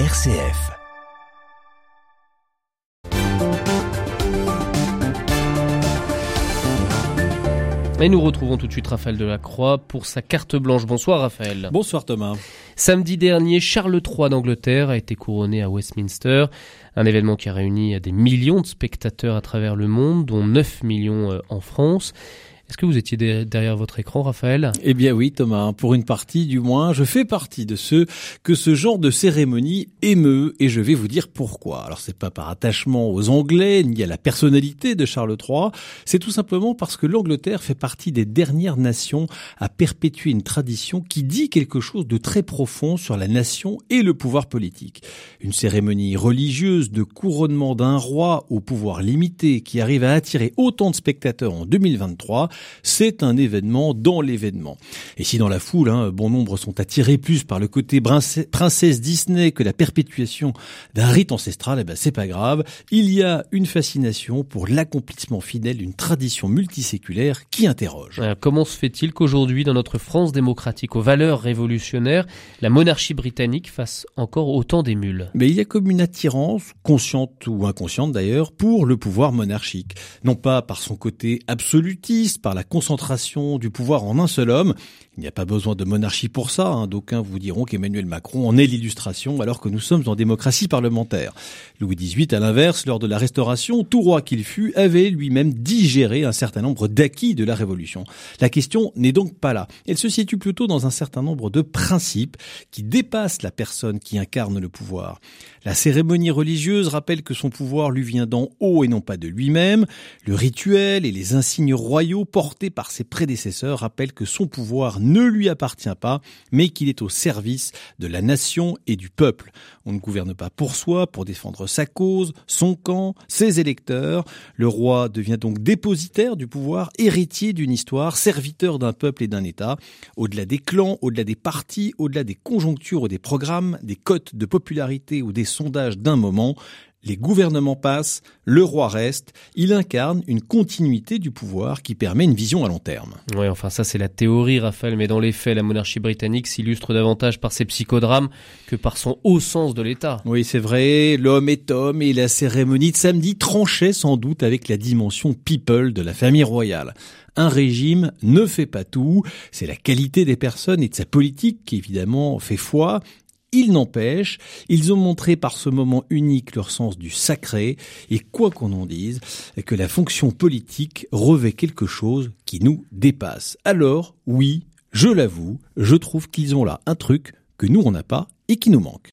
RCF. Et nous retrouvons tout de suite Raphaël Delacroix pour sa carte blanche. Bonsoir Raphaël. Bonsoir Thomas. Samedi dernier, Charles III d'Angleterre a été couronné à Westminster, un événement qui a réuni des millions de spectateurs à travers le monde, dont 9 millions euh, en France. Est-ce que vous étiez derrière votre écran, Raphaël? Eh bien oui, Thomas. Pour une partie, du moins, je fais partie de ceux que ce genre de cérémonie émeut, et je vais vous dire pourquoi. Alors c'est pas par attachement aux Anglais ni à la personnalité de Charles III, c'est tout simplement parce que l'Angleterre fait partie des dernières nations à perpétuer une tradition qui dit quelque chose de très profond sur la nation et le pouvoir politique. Une cérémonie religieuse de couronnement d'un roi au pouvoir limité qui arrive à attirer autant de spectateurs en 2023 c'est un événement dans l'événement. Et si dans la foule, hein, bon nombre sont attirés plus par le côté princesse Disney que la perpétuation d'un rite ancestral, eh ben c'est pas grave. Il y a une fascination pour l'accomplissement fidèle d'une tradition multiséculaire qui interroge. Euh, comment se fait-il qu'aujourd'hui, dans notre France démocratique aux valeurs révolutionnaires, la monarchie britannique fasse encore autant d'émules Mais il y a comme une attirance, consciente ou inconsciente d'ailleurs, pour le pouvoir monarchique. Non pas par son côté absolutiste, par la concentration du pouvoir en un seul homme. Il n'y a pas besoin de monarchie pour ça. Hein. D'aucuns vous diront qu'Emmanuel Macron en est l'illustration alors que nous sommes en démocratie parlementaire. Louis XVIII, à l'inverse, lors de la Restauration, tout roi qu'il fut, avait lui-même digéré un certain nombre d'acquis de la Révolution. La question n'est donc pas là. Elle se situe plutôt dans un certain nombre de principes qui dépassent la personne qui incarne le pouvoir. La cérémonie religieuse rappelle que son pouvoir lui vient d'en haut et non pas de lui-même. Le rituel et les insignes royaux porté par ses prédécesseurs rappelle que son pouvoir ne lui appartient pas, mais qu'il est au service de la nation et du peuple. On ne gouverne pas pour soi, pour défendre sa cause, son camp, ses électeurs. Le roi devient donc dépositaire du pouvoir, héritier d'une histoire, serviteur d'un peuple et d'un État. Au-delà des clans, au-delà des partis, au-delà des conjonctures ou des programmes, des cotes de popularité ou des sondages d'un moment, les gouvernements passent, le roi reste, il incarne une continuité du pouvoir qui permet une vision à long terme. Oui, enfin ça c'est la théorie, Raphaël, mais dans les faits, la monarchie britannique s'illustre davantage par ses psychodrames que par son haut sens de l'État. Oui, c'est vrai, l'homme est homme et la cérémonie de samedi tranchait sans doute avec la dimension people de la famille royale. Un régime ne fait pas tout, c'est la qualité des personnes et de sa politique qui évidemment fait foi, il n'empêche, ils ont montré par ce moment unique leur sens du sacré, et quoi qu'on en dise, que la fonction politique revêt quelque chose qui nous dépasse. Alors, oui, je l'avoue, je trouve qu'ils ont là un truc que nous on n'a pas et qui nous manque.